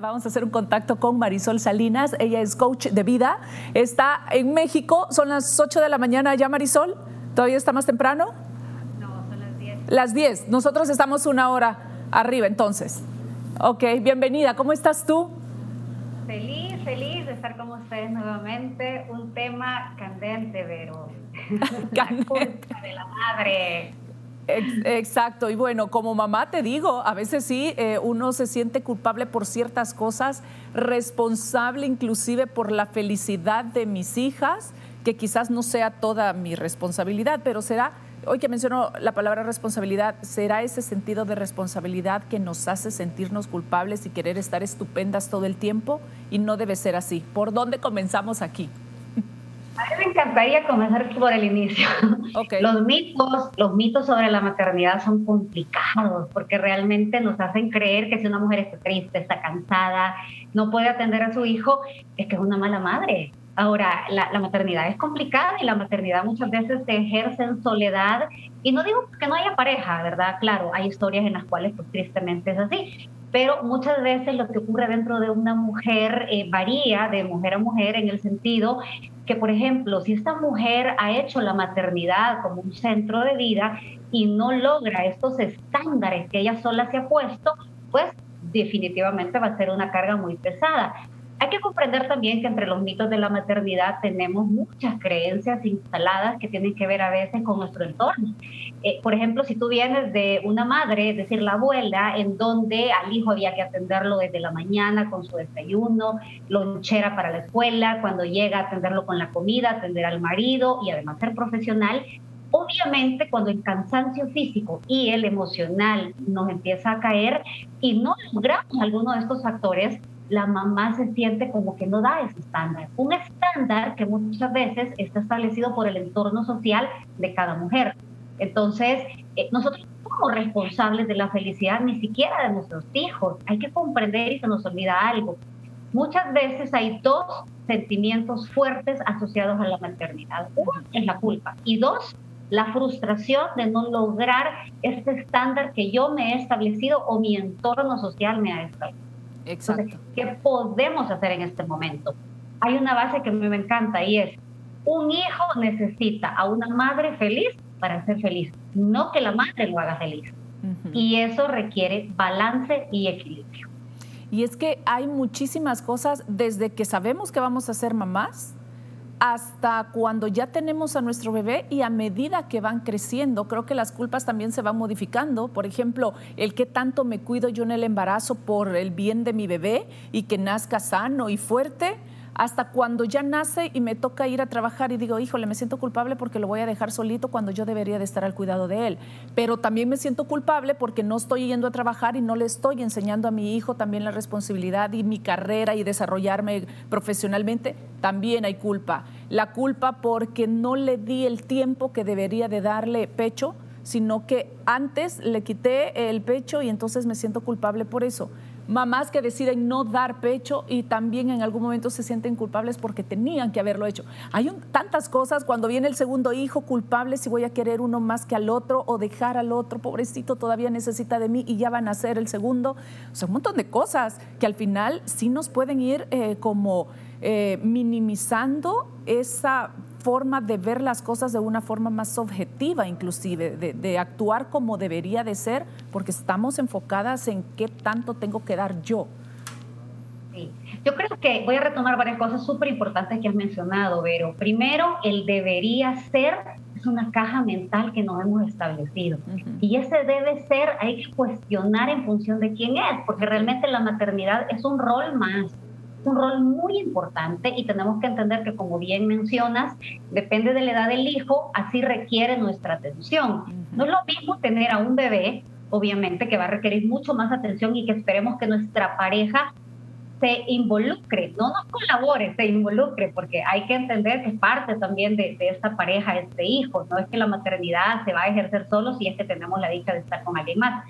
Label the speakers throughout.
Speaker 1: Vamos a hacer un contacto con Marisol Salinas. Ella es coach de vida. Está en México. Son las 8 de la mañana ya, Marisol. ¿Todavía está más temprano?
Speaker 2: No, son las 10.
Speaker 1: Las 10. Nosotros estamos una hora arriba entonces. Ok, bienvenida. ¿Cómo estás tú?
Speaker 2: Feliz, feliz de estar con ustedes nuevamente. Un tema candente, Vero.
Speaker 1: candente.
Speaker 2: La de la madre.
Speaker 1: Exacto, y bueno, como mamá te digo, a veces sí, eh, uno se siente culpable por ciertas cosas, responsable inclusive por la felicidad de mis hijas, que quizás no sea toda mi responsabilidad, pero será, hoy que menciono la palabra responsabilidad, será ese sentido de responsabilidad que nos hace sentirnos culpables y querer estar estupendas todo el tiempo, y no debe ser así. ¿Por dónde comenzamos aquí?
Speaker 2: A mí me encantaría comenzar por el inicio. Los mitos, los mitos sobre la maternidad son complicados porque realmente nos hacen creer que si una mujer está triste, está cansada, no puede atender a su hijo, es que es una mala madre. Ahora, la, maternidad es complicada y la maternidad muchas veces se ejerce en soledad. Y no digo que no haya pareja, ¿verdad? Claro, hay historias en las cuales pues tristemente es así pero muchas veces lo que ocurre dentro de una mujer eh, varía de mujer a mujer en el sentido que, por ejemplo, si esta mujer ha hecho la maternidad como un centro de vida y no logra estos estándares que ella sola se ha puesto, pues definitivamente va a ser una carga muy pesada. Hay que comprender también que entre los mitos de la maternidad tenemos muchas creencias instaladas que tienen que ver a veces con nuestro entorno. Eh, por ejemplo, si tú vienes de una madre, es decir, la abuela, en donde al hijo había que atenderlo desde la mañana con su desayuno, lonchera para la escuela, cuando llega a atenderlo con la comida, atender al marido y además ser profesional, Obviamente, cuando el cansancio físico y el emocional nos empieza a caer y no logramos alguno de estos factores, la mamá se siente como que no da ese estándar. Un estándar que muchas veces está establecido por el entorno social de cada mujer. Entonces, eh, nosotros somos responsables de la felicidad ni siquiera de nuestros hijos. Hay que comprender y se nos olvida algo. Muchas veces hay dos sentimientos fuertes asociados a la maternidad. Uno es la culpa y dos, la frustración de no lograr este estándar que yo me he establecido o mi entorno social me ha establecido.
Speaker 1: Exacto.
Speaker 2: ¿qué podemos hacer en este momento? Hay una base que a mí me encanta y es, un hijo necesita a una madre feliz para ser feliz, no que la madre lo haga feliz. Y eso requiere balance y equilibrio.
Speaker 1: Y es que hay muchísimas cosas desde que sabemos que vamos a ser mamás hasta cuando ya tenemos a nuestro bebé y a medida que van creciendo, creo que las culpas también se van modificando. Por ejemplo, el que tanto me cuido yo en el embarazo por el bien de mi bebé y que nazca sano y fuerte hasta cuando ya nace y me toca ir a trabajar y digo, híjole, me siento culpable porque lo voy a dejar solito cuando yo debería de estar al cuidado de él. Pero también me siento culpable porque no estoy yendo a trabajar y no le estoy enseñando a mi hijo también la responsabilidad y mi carrera y desarrollarme profesionalmente. También hay culpa. La culpa porque no le di el tiempo que debería de darle pecho sino que antes le quité el pecho y entonces me siento culpable por eso mamás que deciden no dar pecho y también en algún momento se sienten culpables porque tenían que haberlo hecho. Hay tantas cosas cuando viene el segundo hijo culpable si voy a querer uno más que al otro o dejar al otro, pobrecito todavía necesita de mí y ya van a ser el segundo. O sea, un montón de cosas que al final sí nos pueden ir eh, como eh, minimizando esa forma de ver las cosas de una forma más objetiva, inclusive, de, actuar como debería de ser, porque estamos enfocadas en qué tanto tengo que dar yo.
Speaker 2: Sí. Yo creo que voy a retomar varias cosas súper importantes que has mencionado, Vero. Primero, el debería ser es una caja mental que nos hemos establecido. Y ese debe ser, hay que cuestionar en función de quién es, porque realmente la maternidad es un rol más un rol muy importante y tenemos que entender que, como bien mencionas, depende de la edad del hijo, así requiere nuestra atención. No es lo mismo tener a un bebé, obviamente, que va a requerir mucho más atención y que esperemos que nuestra pareja se involucre, no nos colabore, se involucre, porque hay que entender que es parte también de, de, esta pareja, este hijo. No es que la maternidad se va a ejercer solo si es que tenemos la dicha de estar con alguien más.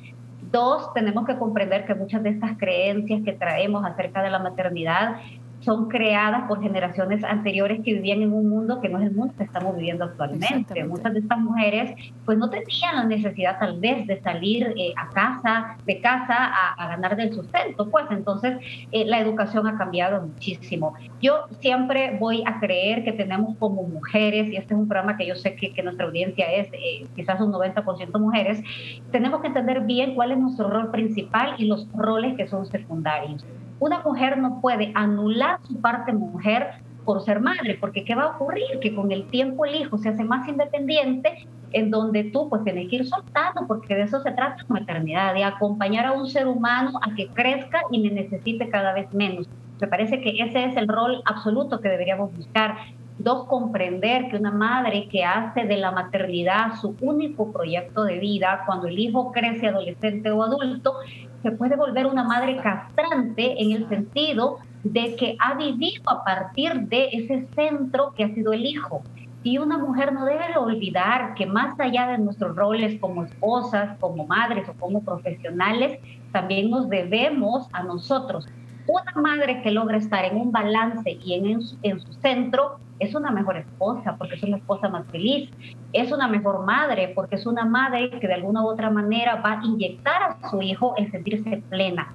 Speaker 2: Dos, tenemos que comprender que muchas de estas creencias que traemos acerca de la maternidad son creadas por generaciones anteriores que vivían en un mundo que no es el mundo que estamos viviendo actualmente. Muchas de estas mujeres pues no tenían la necesidad tal vez de salir eh, a casa, de casa a, ganar del sustento, pues entonces eh, la educación ha cambiado muchísimo. Yo siempre voy a creer que tenemos como mujeres, y este es un programa que yo sé que, que nuestra audiencia es eh, quizás un 90% mujeres, tenemos que entender bien cuál es nuestro rol principal y los roles que son secundarios una mujer no puede anular su parte mujer por ser madre, porque ¿qué va a ocurrir? Que con el tiempo el hijo se hace más independiente, en donde tú pues tienes que ir soltando, porque de eso se trata la maternidad, de acompañar a un ser humano a que crezca y me necesite cada vez menos. Me parece que ese es el rol absoluto que deberíamos buscar. Dos, comprender que una madre que hace de la maternidad su único proyecto de vida, cuando el hijo crece adolescente o adulto, se puede volver una madre castrante en el sentido de que ha vivido a partir de ese centro que ha sido el hijo. Y una mujer no debe olvidar que más allá de nuestros roles como esposas, como madres o como profesionales, también nos debemos a nosotros. Una madre que logra estar en un balance y en, en su centro es una mejor esposa porque es una esposa más feliz, es una mejor madre porque es una madre que de alguna u otra manera va a inyectar a su hijo en sentirse plena.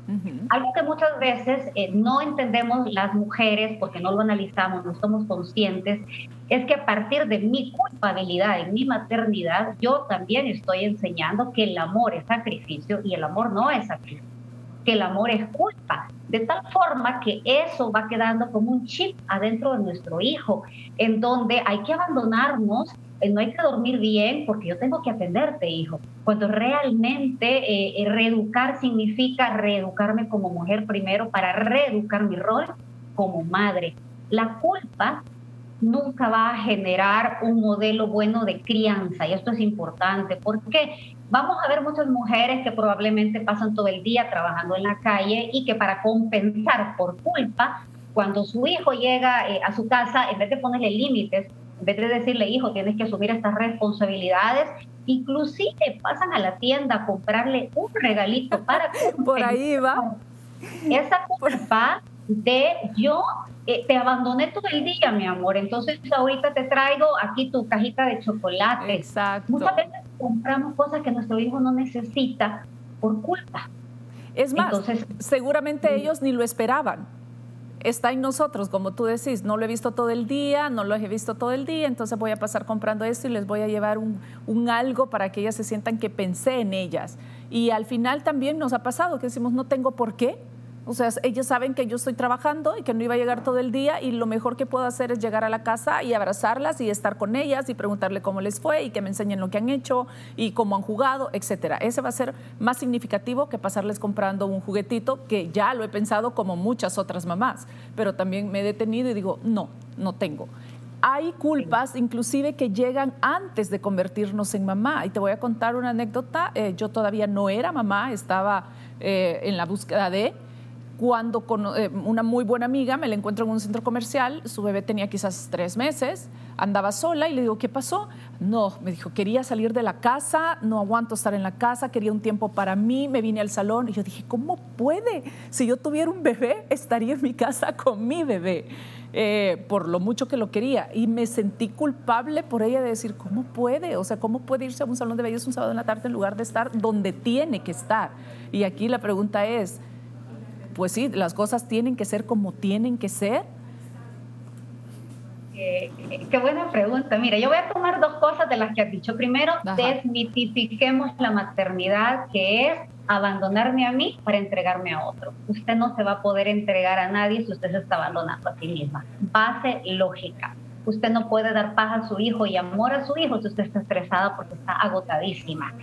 Speaker 2: Algo que muchas veces eh, no entendemos las mujeres porque no lo analizamos, no somos conscientes, es que a partir de mi culpabilidad en mi maternidad, yo también estoy enseñando que el amor es sacrificio y el amor no es sacrificio que el amor es culpa, de tal forma que eso va quedando como un chip adentro de nuestro hijo, en donde hay que abandonarnos, eh, no hay que dormir bien porque yo tengo que atenderte, hijo. Cuando realmente eh, eh, reeducar significa reeducarme como mujer primero para reeducar mi rol como madre. La culpa nunca va a generar un modelo bueno de crianza y esto es importante. ¿Por qué? Vamos a ver muchas mujeres que probablemente pasan todo el día trabajando en la calle y que para compensar por culpa, cuando su hijo llega eh, a su casa, en vez de ponerle límites, en vez de decirle, hijo, tienes que asumir estas responsabilidades, inclusive pasan a la tienda a comprarle un regalito para...
Speaker 1: Por ahí va.
Speaker 2: Esa culpa de yo eh, te abandoné todo el día, mi amor, entonces ahorita te traigo aquí tu cajita de chocolate.
Speaker 1: Exacto.
Speaker 2: Muchas veces compramos cosas que nuestro hijo no necesita por culpa.
Speaker 1: Es más, seguramente ellos ni lo esperaban. Está en nosotros, como tú decís, no lo he visto todo el día, no lo he visto todo el día, entonces voy a pasar comprando esto y les voy a llevar un, un algo para que ellas se sientan que pensé en ellas. Y al final también nos ha pasado que decimos, no tengo por qué, o sea, ellos saben que yo estoy trabajando y que no iba a llegar todo el día y lo mejor que puedo hacer es llegar a la casa y abrazarlas y estar con ellas y preguntarle cómo les fue y que me enseñen lo que han hecho y cómo han jugado, etcétera. Ese va a ser más significativo que pasarles comprando un juguetito que ya lo he pensado como muchas otras mamás, pero también me he detenido y digo, no, no tengo hay culpas inclusive que llegan antes de convertirnos en mamá. Y te voy a contar una anécdota. Eh, yo todavía no era mamá, estaba eh, en la búsqueda de, cuando con eh, una muy buena amiga me la encuentro en un centro comercial, su bebé tenía quizás tres meses, andaba sola y le digo, ¿qué pasó? No, me dijo, quería salir de la casa, no aguanto estar en la casa, quería un tiempo para mí, me vine al salón y yo dije, ¿cómo puede? Si yo tuviera un bebé, estaría en mi casa con mi bebé. Eh, por lo mucho que lo quería. Y me sentí culpable por ella de decir, ¿cómo puede? O sea, ¿cómo puede irse a un salón de belleza un sábado en la tarde en lugar de estar donde tiene que estar? Y aquí la pregunta es, pues sí, las cosas tienen que ser como tienen que ser.
Speaker 2: Eh, qué buena pregunta. Mira, yo voy a tomar dos cosas de las que has dicho. Primero, desmitifiquemos la maternidad, que es abandonarme a mí para entregarme a otro. Usted no se va a poder entregar a nadie si usted se está abandonando a sí misma. Base lógica. Usted no puede dar paz a su hijo y amor a su hijo si usted está estresada porque está agotadísima.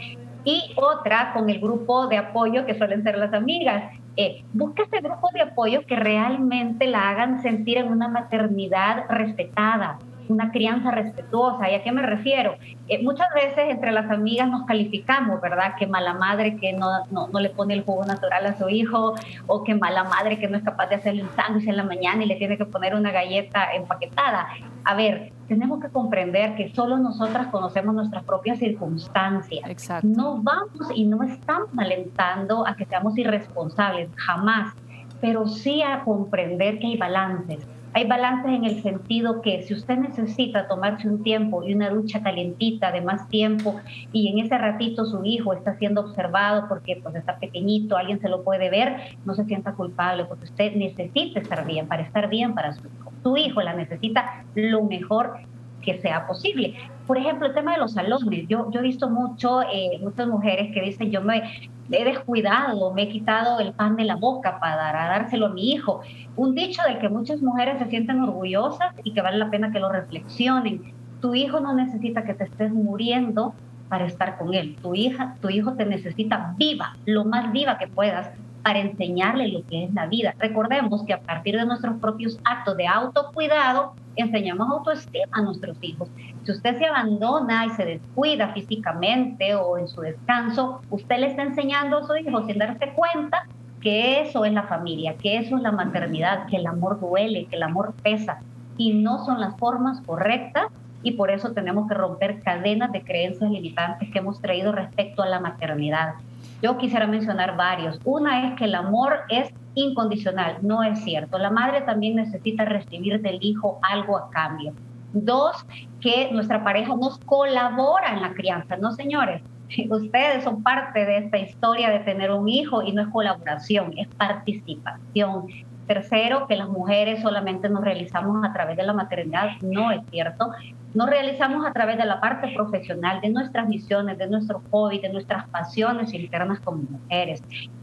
Speaker 2: Y otra con el grupo de apoyo que suelen ser las amigas eh, busca ese grupo de apoyo que realmente la hagan sentir en una maternidad respetada, una crianza respetuosa. ¿Y a qué me refiero? Eh, muchas veces entre las amigas nos calificamos, ¿verdad? Que mala madre que no, no, no, le pone el jugo natural a su hijo, o que mala madre que no es capaz de hacerle un sándwich en la mañana y le tiene que poner una galleta empaquetada. A ver, tenemos que comprender que solo nosotras conocemos nuestras propias circunstancias. No vamos y no estamos alentando a que seamos irresponsables, jamás pero sí a comprender que hay balances. Hay balances en el sentido que si usted necesita tomarse un tiempo y una ducha calientita de más tiempo y en ese ratito su hijo está siendo observado porque pues está pequeñito, alguien se lo puede ver, no se sienta culpable porque usted necesita estar bien para estar bien para su hijo. Su hijo la necesita lo mejor que sea posible. Por ejemplo, el tema de los salones. Yo, yo he visto mucho, eh, muchas mujeres que dicen, yo me he descuidado, me he quitado el pan de la boca para dárselo a mi hijo. Un dicho del que muchas mujeres se sienten orgullosas y que vale la pena que lo reflexionen. Tu hijo no necesita que te estés muriendo para estar con él. Tu hija, tu hijo te necesita viva, lo más viva que puedas para enseñarle lo que es la vida. Recordemos que a partir de nuestros propios actos de autocuidado, enseñamos autoestima a nuestros hijos. Si usted se abandona y se descuida físicamente o en su descanso, usted le está enseñando a su hijo sin darse cuenta que eso es la familia, que eso es la maternidad, que el amor duele, que el amor pesa y no son las formas correctas y por eso tenemos que romper cadenas de creencias limitantes que hemos traído respecto a la maternidad. Yo quisiera mencionar varios. Una es que el amor es incondicional, no es cierto. La madre también necesita recibir del hijo algo a cambio. Dos, que nuestra pareja nos colabora en la crianza, ¿no, señores? Ustedes son parte de esta historia de tener un hijo y no es colaboración, es participación. Tercero, que las mujeres solamente nos realizamos a través de la maternidad, no es cierto nos realizamos a través de la parte profesional, de nuestras misiones, de nuestro hobby, de nuestras pasiones internas como mujeres.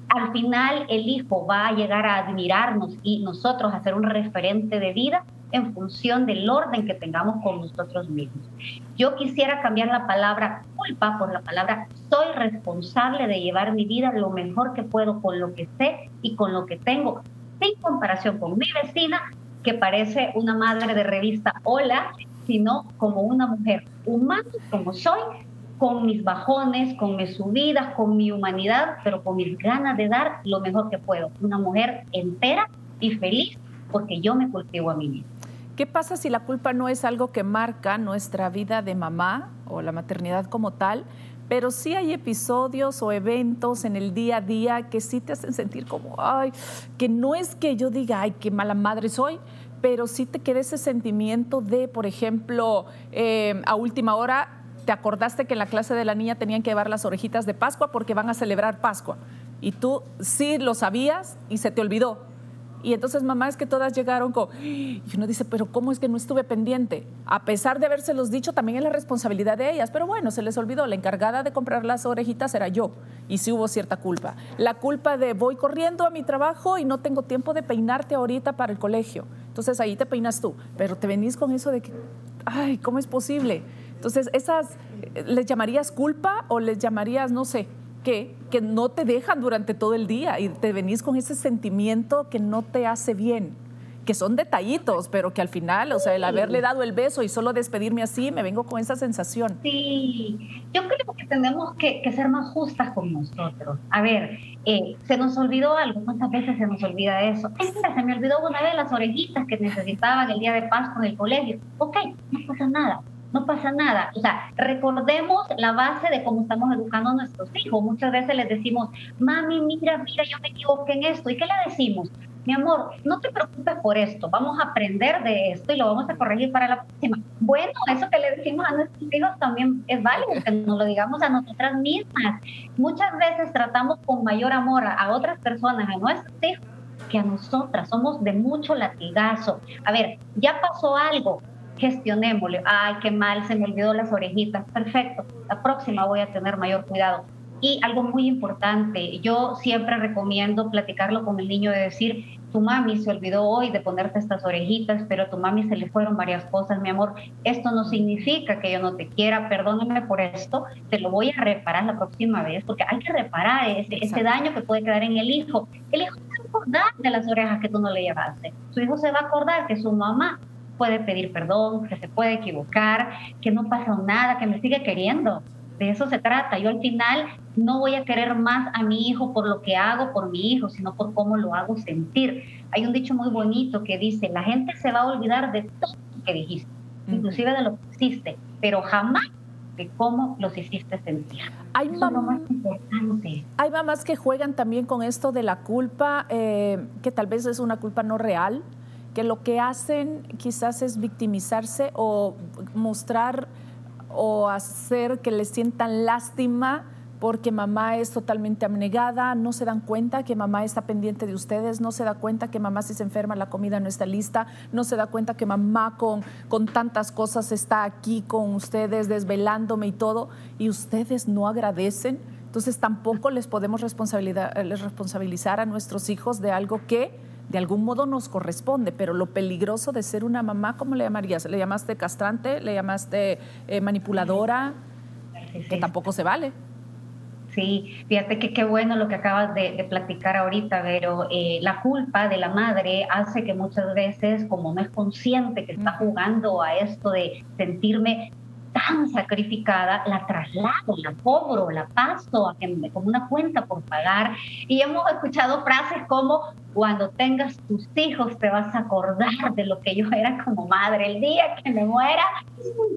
Speaker 2: Al final el hijo va a llegar a admirarnos y nosotros a ser un referente de vida en función del orden que tengamos con nosotros mismos. Yo quisiera cambiar la palabra culpa por la palabra soy responsable de llevar mi vida lo mejor que puedo con lo que sé y con lo que tengo, sin comparación con mi vecina que parece una madre de revista Hola sino como una mujer humana como soy, con mis bajones, con mis subidas, con mi humanidad, pero con mis ganas de dar lo mejor que puedo. Una mujer entera y feliz porque yo me cultivo a mí misma.
Speaker 1: ¿Qué pasa si la culpa no es algo que marca nuestra vida de mamá o la maternidad como tal, pero sí hay episodios o eventos en el día a día que sí te hacen sentir como, ay, que no es que yo diga, ay, qué mala madre soy, pero sí te queda ese sentimiento de, por ejemplo, eh, a última hora te acordaste que en la clase de la niña tenían que llevar las orejitas de Pascua porque van a celebrar Pascua. Y tú sí lo sabías y se te olvidó. Y entonces mamá es que todas llegaron con, y uno dice, pero ¿cómo es que no estuve pendiente? A pesar de habérselos dicho, también es la responsabilidad de ellas, pero bueno, se les olvidó, la encargada de comprar las orejitas era yo, y sí hubo cierta culpa. La culpa de voy corriendo a mi trabajo y no tengo tiempo de peinarte ahorita para el colegio. Entonces ahí te peinas tú, pero te venís con eso de que, ay, ¿cómo es posible? Entonces, esas, ¿les llamarías culpa o les llamarías, no sé, qué? Que no te dejan durante todo el día y te venís con ese sentimiento que no te hace bien que son detallitos, pero que al final, o sea, el haberle dado el beso y solo despedirme así, me vengo con esa sensación.
Speaker 2: Sí, yo creo que tenemos que, ser más justas con nosotros. A ver, eh, se nos olvidó algo, ¿cuántas veces se nos olvida eso? se me olvidó una vez las orejitas que necesitaban el día de Pascua en el colegio. Ok, no pasa nada. No pasa nada. O sea, recordemos la base de cómo estamos educando a nuestros hijos. Muchas veces les decimos, mami, mira, mira, yo me equivoqué en esto. ¿Y qué le decimos? mi amor, no te preocupes por esto, vamos a aprender de esto y lo vamos a corregir para la próxima. Bueno, eso que le decimos a nuestros hijos también es válido, que nos lo digamos a nosotras mismas. Muchas veces tratamos con mayor amor a, otras personas, a nuestros hijos, que a nosotras. Somos de mucho latigazo. A ver, ya pasó algo, gestionémosle. Ay, qué mal, se me olvidó las orejitas. Perfecto, la próxima voy a tener mayor cuidado. Y algo muy importante, yo siempre recomiendo platicarlo con el niño de decir, tu mami se olvidó hoy de ponerte estas orejitas, pero a tu mami se le fueron varias cosas, mi amor. Esto no significa que yo no te quiera, perdóname por esto, te lo voy a reparar la próxima vez, porque hay que reparar ese, ese daño que puede quedar en el hijo. El hijo se va a acordar de las orejas que tú no le llevaste. Su hijo se va a acordar que su mamá puede pedir perdón, que se puede equivocar, que no pasa nada, que me sigue queriendo de eso se trata. Yo al final no voy a querer más a mi hijo por lo que hago por mi hijo, sino por cómo lo hago sentir. Hay un dicho muy bonito que dice, la gente se va a olvidar de todo lo que dijiste, inclusive de lo que hiciste, pero jamás de cómo los hiciste sentir.
Speaker 1: Hay, importante. hay mamás que juegan también con esto de la culpa, eh, que tal vez es una culpa no real, que lo que hacen quizás es victimizarse o mostrar o hacer que les sientan lástima porque mamá es totalmente abnegada, no se dan cuenta que mamá está pendiente de ustedes, no se da cuenta que mamá si se enferma la comida no está lista, no se da cuenta que mamá con, con tantas cosas está aquí con ustedes desvelándome y todo, y ustedes no agradecen. Entonces tampoco les podemos responsabilizar a nuestros hijos de algo que de algún modo nos corresponde, pero lo peligroso de ser una mamá, ¿cómo le llamarías? ¿Le llamaste castrante? ¿Le llamaste eh, manipuladora? Que tampoco se vale.
Speaker 2: Sí, fíjate que qué bueno lo que acabas de, platicar ahorita, pero eh, la culpa de la madre hace que muchas veces, como no es consciente que está jugando a esto de sentirme tan sacrificada, la traslado, la cobro, la paso a que me como una cuenta por pagar. Y hemos escuchado frases como, cuando tengas tus hijos te vas a acordar de lo que yo era como madre. El día que me muera,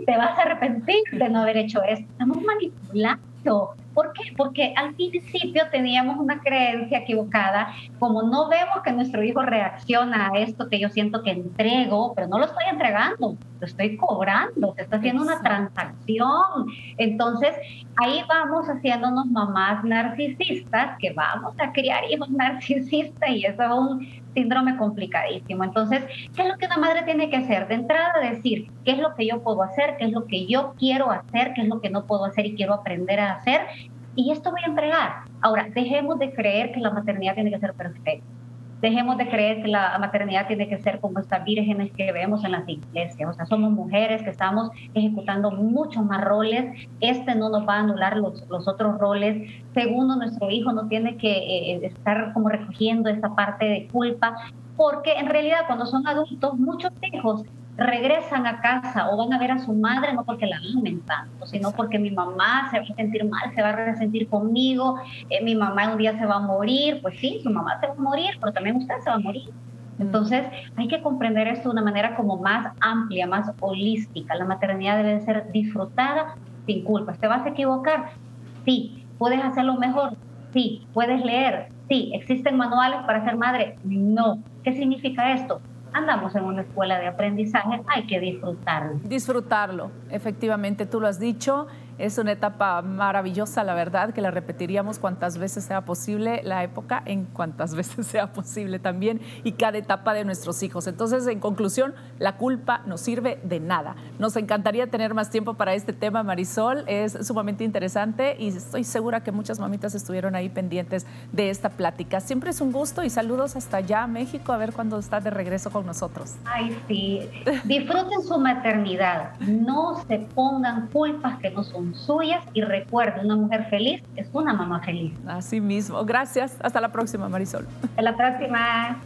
Speaker 2: te vas a arrepentir de no haber hecho esto. Estamos manipulando ¿Por qué? Porque al principio teníamos una creencia equivocada, como no vemos que nuestro hijo reacciona a esto que yo siento que entrego, pero no lo estoy entregando, lo estoy cobrando, se está haciendo una transacción. Entonces, ahí vamos haciéndonos mamás narcisistas, que vamos a criar hijos narcisistas y eso es un síndrome complicadísimo. Entonces, ¿qué es lo que una madre tiene que hacer? De entrada, decir qué es lo que yo puedo hacer, qué es lo que yo quiero hacer, qué es lo que no puedo hacer y quiero aprender a hacer. Y esto voy a entregar. Ahora, dejemos de creer que la maternidad tiene que ser perfecta. Dejemos de creer que la maternidad tiene que ser como estas vírgenes que vemos en las iglesias. O sea, somos mujeres que estamos ejecutando muchos más roles. Este no nos va a anular los, los otros roles. Segundo, nuestro hijo no tiene que eh, estar como recogiendo esa parte de culpa. Porque en realidad cuando son adultos, muchos hijos regresan a casa o van a ver a su madre no porque la amen tanto, sino porque mi mamá se va a sentir mal, se va a resentir conmigo, eh, mi mamá un día se va a morir, pues sí, su mamá se va a morir, pero también usted se va a morir. Mm. Entonces hay que comprender esto de una manera como más amplia, más holística. La maternidad debe ser disfrutada sin culpas. ¿Te vas a equivocar? Sí. ¿Puedes hacerlo mejor? Sí. ¿Puedes leer? Sí. ¿Existen manuales para ser madre? No. ¿Qué significa esto? Andamos en una escuela de aprendizaje, hay que disfrutarlo.
Speaker 1: Disfrutarlo, efectivamente, tú lo has dicho. Es una etapa maravillosa, la verdad, que la repetiríamos cuantas veces sea posible, la época en cuantas veces sea posible también y cada etapa de nuestros hijos. Entonces, en conclusión, la culpa no sirve de nada. Nos encantaría tener más tiempo para este tema, Marisol. Es sumamente interesante y estoy segura que muchas mamitas estuvieron ahí pendientes de esta plática. Siempre es un gusto y saludos hasta allá, México, a ver cuándo está de regreso con nosotros.
Speaker 2: Ay, sí. Disfruten su maternidad. No se pongan culpas que no son suyas y recuerden, una mujer feliz es una mamá feliz.
Speaker 1: Así mismo. Gracias. Hasta la próxima, Marisol.
Speaker 2: Hasta la próxima.